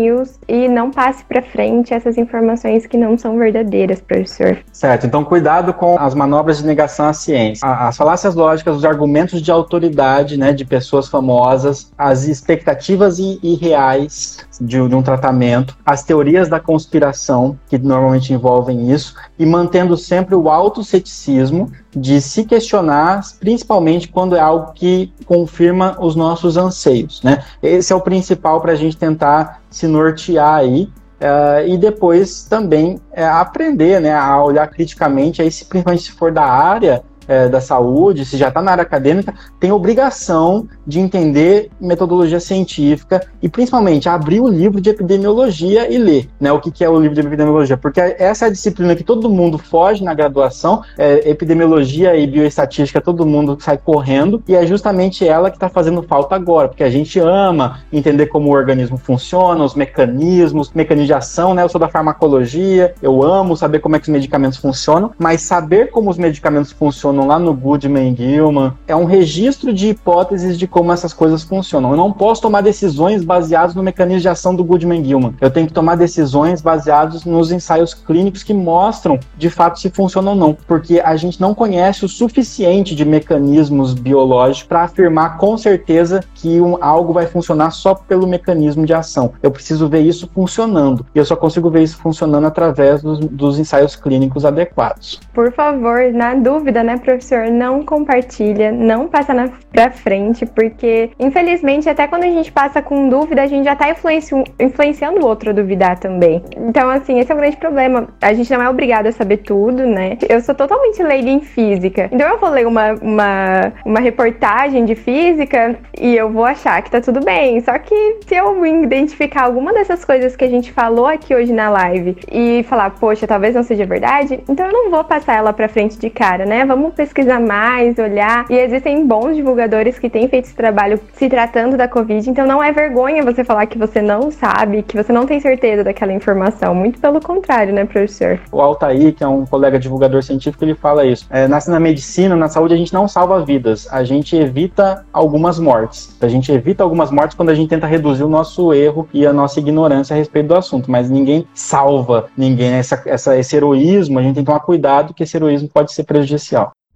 e não passe para frente essas informações que não são verdadeiras, professor. Certo, então cuidado com as manobras de negação à ciência. As falácias lógicas, os argumentos de autoridade né, de pessoas famosas, as expectativas irreais de, de um tratamento, as teorias da conspiração, que normalmente envolvem isso, e mantendo sempre o autoceticismo de se questionar, principalmente quando é algo que confirma os nossos anseios. Né? Esse é o principal para a gente tentar se nortear aí Uh, e depois também é, aprender né, a olhar criticamente, aí, se, principalmente se for da área, é, da saúde, se já está na área acadêmica, tem obrigação de entender metodologia científica e principalmente abrir o livro de epidemiologia e ler, né? O que, que é o livro de epidemiologia? Porque essa é a disciplina que todo mundo foge na graduação, é, epidemiologia e bioestatística, todo mundo sai correndo e é justamente ela que está fazendo falta agora, porque a gente ama entender como o organismo funciona, os mecanismos, mecanismos de ação, né? Eu sou da farmacologia, eu amo saber como é que os medicamentos funcionam, mas saber como os medicamentos funcionam lá no Goodman Gilman. É um registro de hipóteses de como essas coisas funcionam. Eu não posso tomar decisões baseadas no mecanismo de ação do Goodman Gilman. Eu tenho que tomar decisões baseadas nos ensaios clínicos que mostram de fato se funciona ou não, porque a gente não conhece o suficiente de mecanismos biológicos para afirmar com certeza que um, algo vai funcionar só pelo mecanismo de ação. Eu preciso ver isso funcionando. E eu só consigo ver isso funcionando através dos, dos ensaios clínicos adequados. Por favor, na dúvida, né, professor, não compartilha, não passa na, pra frente, porque infelizmente até quando a gente passa com dúvida, a gente já tá influenci, influenciando o outro a duvidar também. Então, assim, esse é um grande problema. A gente não é obrigado a saber tudo, né? Eu sou totalmente leiga em física. Então eu vou ler uma, uma, uma reportagem de física e eu vou achar que tá tudo bem. Só que se eu identificar alguma dessas coisas que a gente falou aqui hoje na live e falar, poxa, talvez não seja verdade, então eu não vou passar ela pra frente de cara, né? Vamos pesquisar mais, olhar. E existem bons divulgadores que têm feito esse trabalho se tratando da Covid, então não é vergonha você falar que você não sabe, que você não tem certeza daquela informação. Muito pelo contrário, né, professor? O Altair, que é um colega divulgador científico, ele fala isso. É, nasce na medicina, na saúde, a gente não salva vidas, a gente evita algumas mortes. A gente evita algumas mortes quando a gente tenta reduzir o nosso erro e a nossa ignorância a respeito do assunto, mas ninguém salva ninguém. Essa, essa, esse heroísmo, a gente tem que tomar cuidado que esse heroísmo pode ser prejudicial.